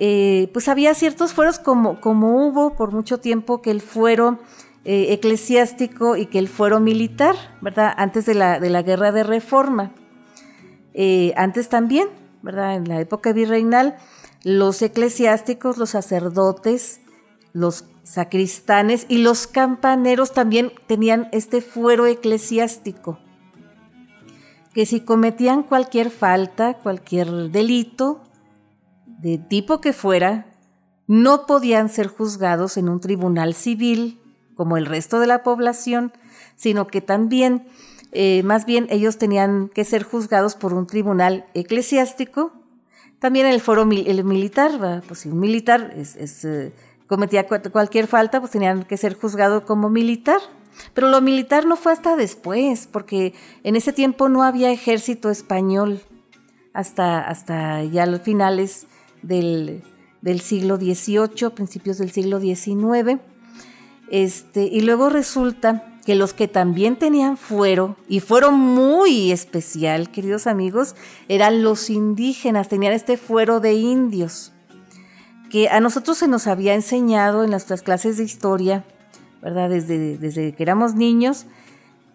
eh, pues había ciertos fueros como, como hubo por mucho tiempo que el fuero eh, eclesiástico y que el fuero militar, ¿verdad? Antes de la, de la guerra de reforma. Eh, antes también, ¿verdad? En la época virreinal, los eclesiásticos, los sacerdotes, los sacristanes y los campaneros también tenían este fuero eclesiástico, que si cometían cualquier falta, cualquier delito, de tipo que fuera, no podían ser juzgados en un tribunal civil como el resto de la población, sino que también, eh, más bien, ellos tenían que ser juzgados por un tribunal eclesiástico. También el foro el militar, pues si un militar eh, cometía cualquier falta, pues tenían que ser juzgados como militar. Pero lo militar no fue hasta después, porque en ese tiempo no había ejército español hasta, hasta ya los finales del, siglo XVIII, principios del siglo XIX. Este, y luego resulta que los que también tenían fuero, y fueron muy especial, queridos amigos, eran los indígenas, tenían este fuero de indios, que a nosotros se nos había enseñado en nuestras clases de historia, ¿verdad? Desde, desde que éramos niños,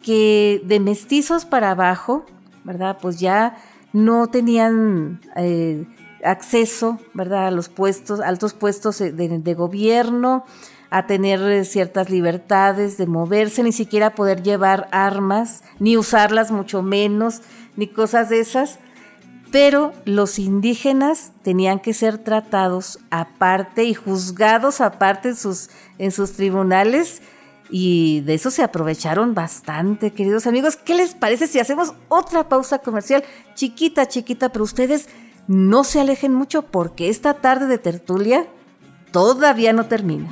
que de mestizos para abajo, ¿verdad? Pues ya no tenían eh, acceso, ¿verdad? A los puestos, altos puestos de, gobierno, a tener eh, ciertas libertades de moverse, ni siquiera poder llevar armas, ni usarlas mucho menos, ni cosas de esas. Pero los indígenas tenían que ser tratados aparte y juzgados aparte en sus, en sus tribunales y de eso se aprovecharon bastante, queridos amigos. ¿Qué les parece si hacemos otra pausa comercial chiquita, chiquita, pero ustedes no se alejen mucho porque esta tarde de tertulia todavía no termina.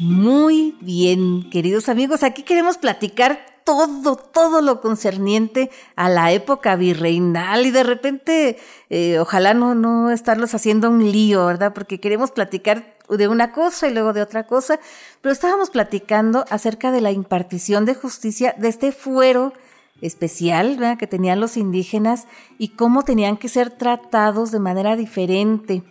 Muy bien, queridos amigos, aquí queremos platicar todo, todo lo concerniente a la época virreinal y de repente, eh, ojalá no, no estarlos haciendo un lío, ¿verdad? Porque queremos platicar de una cosa y luego de otra cosa, pero estábamos platicando acerca de la impartición de justicia de este fuero especial ¿verdad? que tenían los indígenas y cómo tenían que ser tratados de manera diferente.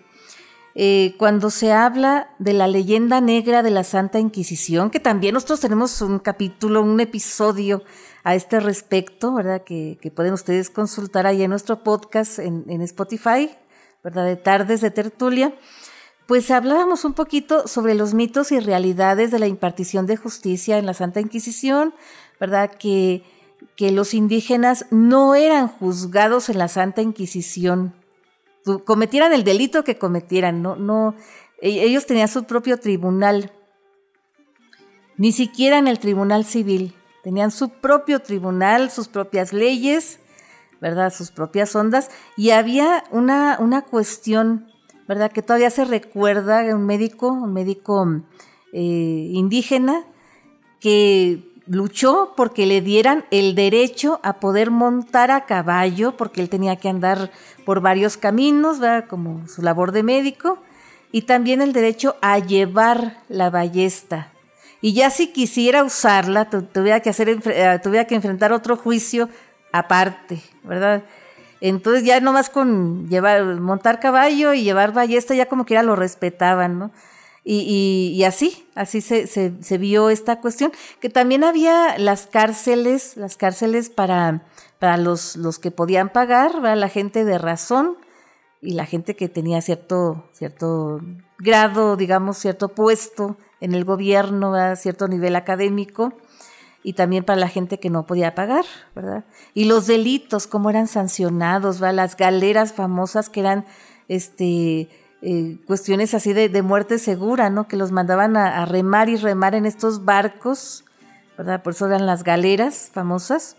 Eh, cuando se habla de la leyenda negra de la Santa Inquisición, que también nosotros tenemos un capítulo, un episodio a este respecto, ¿verdad? Que, pueden ustedes consultar ahí en nuestro podcast en, Spotify, ¿verdad? De Tardes de Tertulia. Pues hablábamos un poquito sobre los mitos y realidades de la impartición de justicia en la Santa Inquisición, ¿verdad? Que los indígenas no eran juzgados en la Santa Inquisición cometieran el delito que cometieran, no, no, e, ellos tenían su propio tribunal, ni siquiera en el tribunal civil, tenían su propio tribunal, sus propias leyes, ¿verdad? Sus propias ondas, y había una, una cuestión, ¿verdad? Que todavía se recuerda de un médico, un médico eh, indígena, que luchó porque le dieran el derecho a poder montar a caballo, porque él tenía que andar por varios caminos, ¿verdad? como su labor de médico, y también el derecho a llevar la ballesta. Y ya si quisiera usarla, tuviera que, hacer, eh, tuviera que enfrentar otro juicio aparte, ¿verdad? Entonces ya nomás con llevar, montar caballo y llevar ballesta, ya como que ya lo respetaban, ¿no? Y, así, así se, se, vio esta cuestión, que también había las cárceles, las cárceles para, para los, los que podían pagar, la gente de razón y la gente que tenía cierto, cierto grado, digamos, cierto puesto en el gobierno, cierto nivel académico, y también para la gente que no podía pagar, ¿verdad? Y los delitos, cómo eran sancionados, las galeras famosas que eran, este, eh, cuestiones así de, muerte segura, ¿no? Que los mandaban a, remar y remar en estos barcos, ¿verdad? Por eso eran las galeras famosas.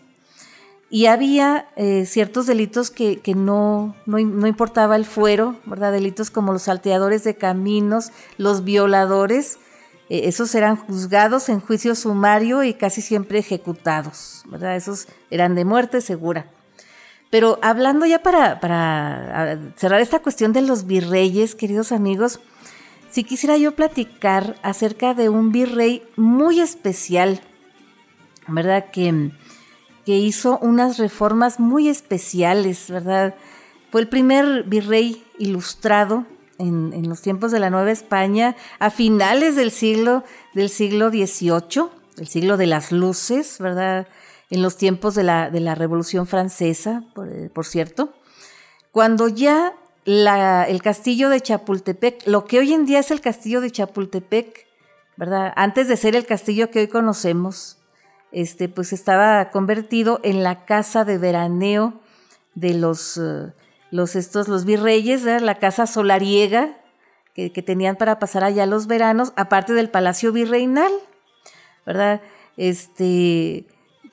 Y había eh, ciertos delitos que, no, no, importaba el fuero, ¿verdad? Delitos como los salteadores de caminos, los violadores, eh, esos eran juzgados en juicio sumario y casi siempre ejecutados, ¿verdad? Esos eran de muerte segura. Pero hablando ya para, cerrar esta cuestión de los virreyes, queridos amigos, sí quisiera yo platicar acerca de un virrey muy especial, ¿verdad? Que, que hizo unas reformas muy especiales, ¿verdad? Fue el primer virrey ilustrado en, en, los tiempos de la Nueva España, a finales del siglo, del siglo XVIII, el siglo de las luces, ¿verdad? En los tiempos de la, de la Revolución Francesa, eh, por, cierto, cuando ya el castillo de Chapultepec, lo que hoy en día es el castillo de Chapultepec, ¿verdad? Antes de ser el castillo que hoy conocemos, este, pues estaba convertido en la casa de veraneo de los, eh, los, estos, los virreyes, la casa solariega que, que, tenían para pasar allá los veranos, aparte del palacio virreinal, ¿verdad? Este,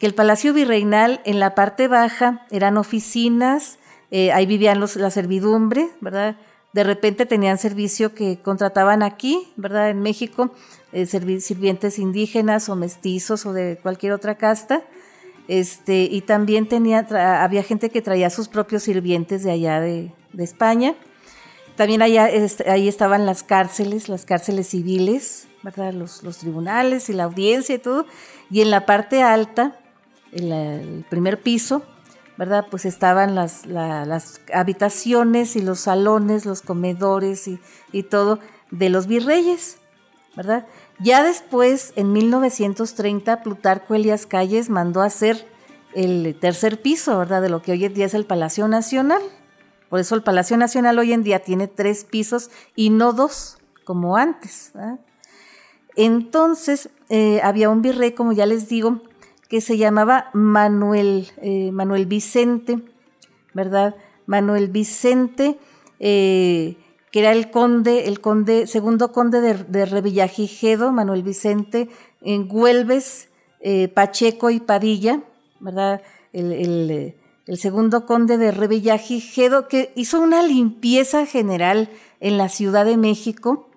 que el Palacio Virreinal en la parte baja eran oficinas, eh, ahí vivían los, la servidumbre, ¿verdad? De repente tenían servicio que contrataban aquí, ¿verdad? En México, eh, sirvientes indígenas o mestizos o de cualquier otra casta. Este, y también tenía, había gente que traía sus propios sirvientes de allá de, España. También allá, ahí estaban las cárceles, las cárceles civiles, ¿verdad? Los, los tribunales y la audiencia y todo. Y en la parte alta el, primer piso, ¿verdad? Pues estaban las, habitaciones y los salones, los comedores y, todo de los virreyes, ¿verdad? Ya después, en 1930, Plutarco Elias Calles mandó hacer el tercer piso, ¿verdad? De lo que hoy en día es el Palacio Nacional. Por eso el Palacio Nacional hoy en día tiene tres pisos y no dos, como antes. Entonces, eh, había un virrey, como ya les digo, que se llamaba Manuel, eh, Manuel Vicente, ¿verdad? Manuel Vicente, eh, que era el conde, el conde, segundo conde de, Revillagigedo, Manuel Vicente, en Güelves, Pacheco y Padilla, ¿verdad? El, el segundo conde de Revillagigedo, que hizo una limpieza general en la Ciudad de México,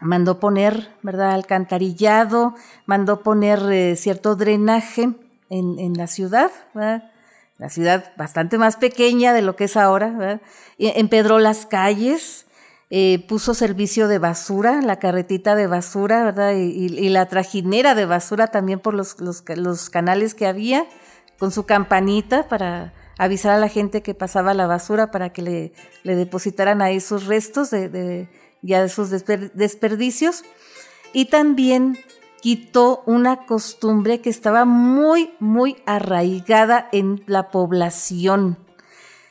mandó poner, ¿verdad?, alcantarillado, mandó poner eh, cierto drenaje en, la ciudad, la ciudad bastante más pequeña de lo que es ahora, empedró las calles, eh, puso servicio de basura, la carretita de basura, ¿verdad? Y, la trajinera de basura también por los, los, canales que había, con su campanita para avisar a la gente que pasaba la basura para que le, le depositaran ahí sus restos de ya de sus desperdicios, y también quitó una costumbre que estaba muy, muy arraigada en la población.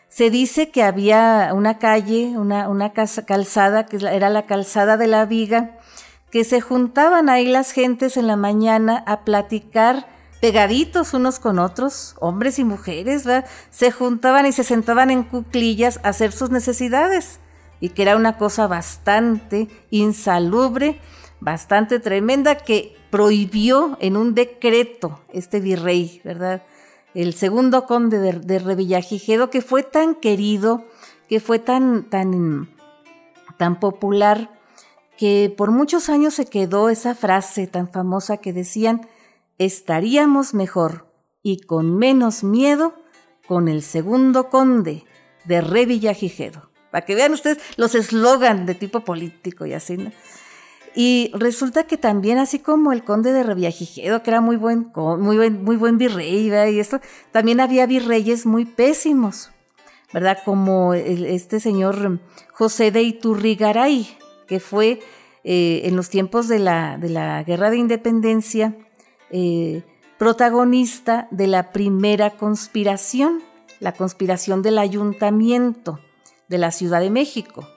Se dice que había una calle, una, una calzada, que era la calzada de la viga, que se juntaban ahí las gentes en la mañana a platicar pegaditos unos con otros, hombres y mujeres, se juntaban y se sentaban en cuclillas a hacer sus necesidades y que era una cosa bastante insalubre, bastante tremenda, que prohibió en un decreto este virrey, ¿verdad? El segundo conde de, Revillagigedo, que fue tan querido, que fue tan, tan, tan popular, que por muchos años se quedó esa frase tan famosa que decían, estaríamos mejor y con menos miedo con el segundo conde de Revillagigedo para que vean ustedes los eslogan de tipo político y así, ¿no? Y resulta que también, así como el conde de Revillagigedo, que era muy buen, muy buen, muy buen virrey, y esto, también había virreyes muy pésimos, ¿verdad? Como este señor José de Iturrigaray, que fue eh, en los tiempos de la, de la Guerra de Independencia eh, protagonista de la primera conspiración, la conspiración del ayuntamiento de la Ciudad de México,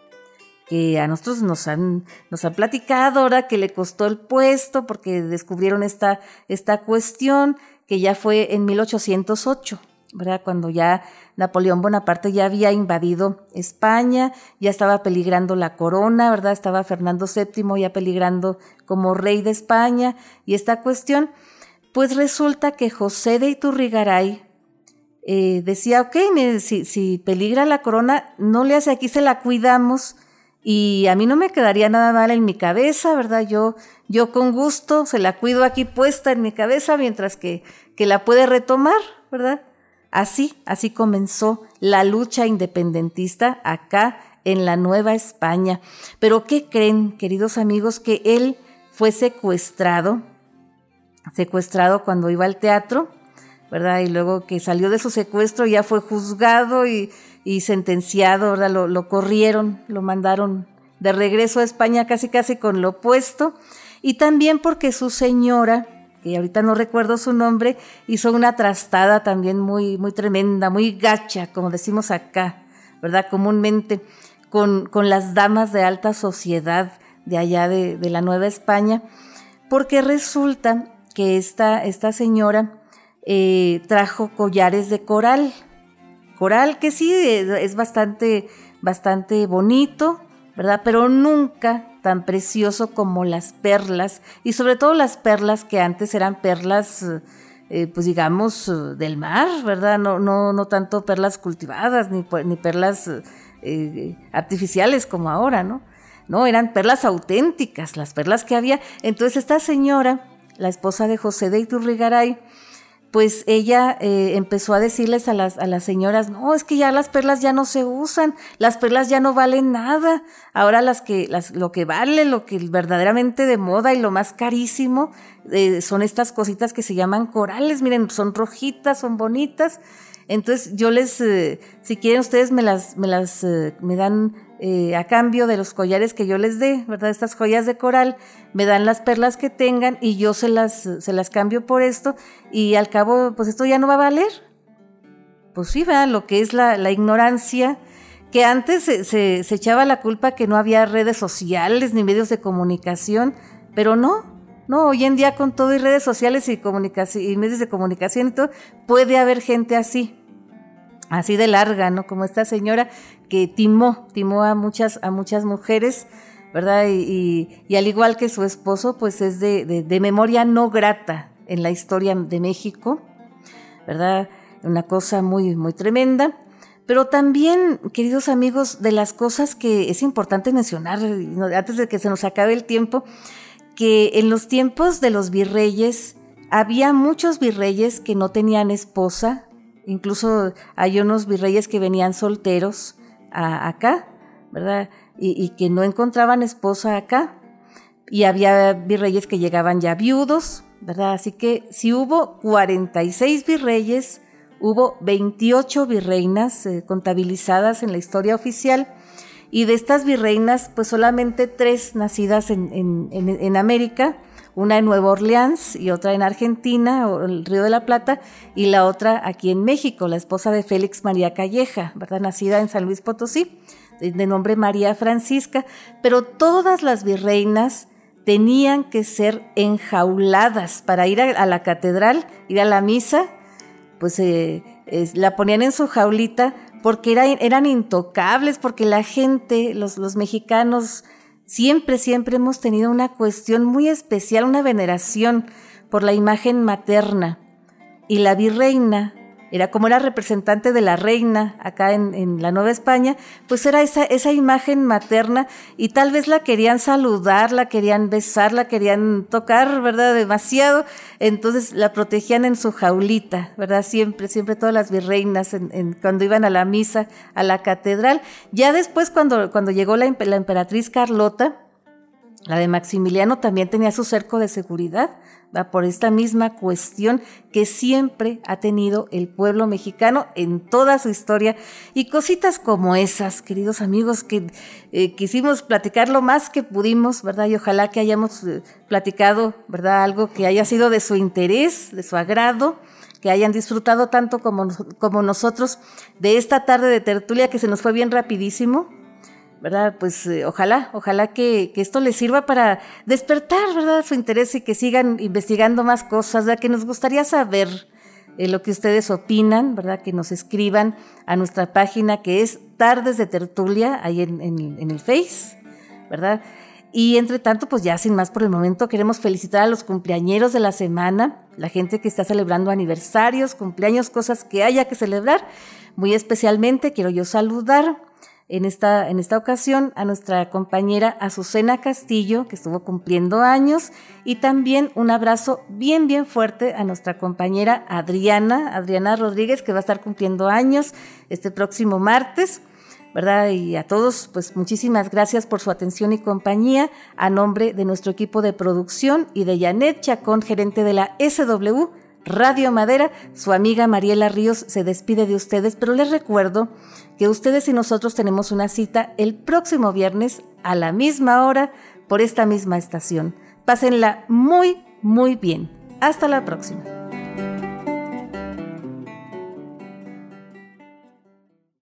que a nosotros nos han, nos platicado ahora que le costó el puesto porque descubrieron esta, esta cuestión que ya fue en 1808, ¿verdad? Cuando ya Napoleón Bonaparte ya había invadido España, ya estaba peligrando la corona, ¿verdad? Estaba Fernando VII ya peligrando como rey de España y esta cuestión, pues resulta que José de Iturrigaray, eh, decía, ok, si, si, peligra la corona, no le hace aquí, se la cuidamos y a mí no me quedaría nada mal en mi cabeza, ¿verdad? Yo, yo con gusto se la cuido aquí puesta en mi cabeza mientras que, que la puede retomar, ¿verdad? Así, así comenzó la lucha independentista acá en la Nueva España. Pero ¿qué creen, queridos amigos, que él fue secuestrado? Secuestrado cuando iba al teatro ¿verdad? Y luego que salió de su secuestro ya fue juzgado y, sentenciado, ¿verdad? Lo, corrieron, lo mandaron de regreso a España casi casi con lo opuesto. Y también porque su señora, que ahorita no recuerdo su nombre, hizo una trastada también muy, muy tremenda, muy gacha, como decimos acá, ¿verdad? Comúnmente, con, con las damas de alta sociedad de allá de, la Nueva España, porque resulta que esta, esta señora eh, trajo collares de coral. Coral que sí es bastante, bastante bonito, ¿verdad? Pero nunca tan precioso como las perlas y sobre todo las perlas que antes eran perlas, eh, pues digamos, del mar, ¿verdad? No, no, no tanto perlas cultivadas ni, ni perlas eh, artificiales como ahora, ¿no? No, eran perlas auténticas, las perlas que había. Entonces esta señora, la esposa de José de Iturrigaray, pues ella eh, empezó a decirles a las, a las señoras, no, es que ya las perlas ya no se usan, las perlas ya no valen nada, ahora las que, las, lo que vale, lo que verdaderamente de moda y lo más carísimo eh, son estas cositas que se llaman corales, miren, son rojitas, son bonitas, entonces yo les, eh, si quieren ustedes me las, me las, me dan eh, a cambio de los collares que yo les dé, ¿verdad? Estas joyas de coral, me dan las perlas que tengan y yo se las, se las cambio por esto y al cabo, pues esto ya no va a valer. Pues sí, ¿verdad? Lo que es la, ignorancia, que antes se, echaba la culpa que no había redes sociales ni medios de comunicación, pero no, no, hoy en día con todo y redes sociales y, y medios de comunicación y todo, puede haber gente así así de larga, ¿no? Como esta señora que timó, timó a muchas, a muchas mujeres, ¿verdad? Y, al igual que su esposo, pues es de, memoria no grata en la historia de México, ¿verdad? Una cosa muy, muy tremenda. Pero también, queridos amigos, de las cosas que es importante mencionar, antes de que se nos acabe el tiempo, que en los tiempos de los virreyes, había muchos virreyes que no tenían esposa, Incluso hay unos virreyes que venían solteros acá, ¿verdad? Y, que no encontraban esposa acá. Y había virreyes que llegaban ya viudos, ¿verdad? Así que si hubo 46 virreyes, hubo 28 virreinas eh, contabilizadas en la historia oficial. Y de estas virreinas, pues solamente tres nacidas en América, una en Nueva Orleans y otra en Argentina, o el Río de la Plata, y la otra aquí en México, la esposa de Félix María Calleja, ¿verdad? Nacida en San Luis Potosí, de nombre María Francisca, pero todas las virreinas tenían que ser enjauladas para ir a, la catedral, ir a la misa, pues eh, la ponían en su jaulita porque eran intocables, porque la gente, los, los mexicanos, Siempre, siempre hemos tenido una cuestión muy especial, una veneración por la imagen materna. Y la virreina era como era representante de la reina acá en, la Nueva España, pues era esa, esa imagen materna y tal vez la querían saludar, la querían besar, la querían tocar, ¿verdad? Demasiado. Entonces la protegían en su jaulita, ¿verdad? Siempre, siempre todas las virreinas cuando iban a la misa, a la catedral. Ya después cuando, cuando llegó la emperatriz Carlota, la de Maximiliano también tenía su cerco de seguridad por esta misma cuestión que siempre ha tenido el pueblo mexicano en toda su historia y cositas como esas, queridos amigos, que eh, quisimos platicar lo más que pudimos, ¿verdad? Y ojalá que hayamos eh, platicado, ¿verdad? Algo que haya sido de su interés, de su agrado que hayan disfrutado tanto como, como nosotros de esta tarde de tertulia que se nos fue bien rapidísimo, ¿verdad? Pues eh, ojalá, ojalá que, esto les sirva para despertar, ¿verdad? Su interés y que sigan investigando más cosas, ¿verdad? Que nos gustaría saber eh, lo que ustedes opinan, ¿verdad? Que nos escriban a nuestra página que es Tardes de Tertulia, ahí en, en el Face, ¿verdad? Y entre tanto, pues ya sin más por el momento, queremos felicitar a los cumpleañeros de la semana, la gente que está celebrando aniversarios, cumpleaños, cosas que haya que celebrar. Muy especialmente quiero yo saludar en esta, en esta ocasión a nuestra compañera Azucena Castillo, que estuvo cumpliendo años, y también un abrazo bien, bien fuerte a nuestra compañera Adriana, Adriana Rodríguez, que va a estar cumpliendo años este próximo martes. ¿verdad? Y a todos, pues muchísimas gracias por su atención y compañía. A nombre de nuestro equipo de producción y de Janet Chacón, gerente de la SW Radio Madera, su amiga Mariela Ríos se despide de ustedes, pero les recuerdo que ustedes y nosotros tenemos una cita el próximo viernes a la misma hora por esta misma estación. Pásenla muy, muy bien. Hasta la próxima.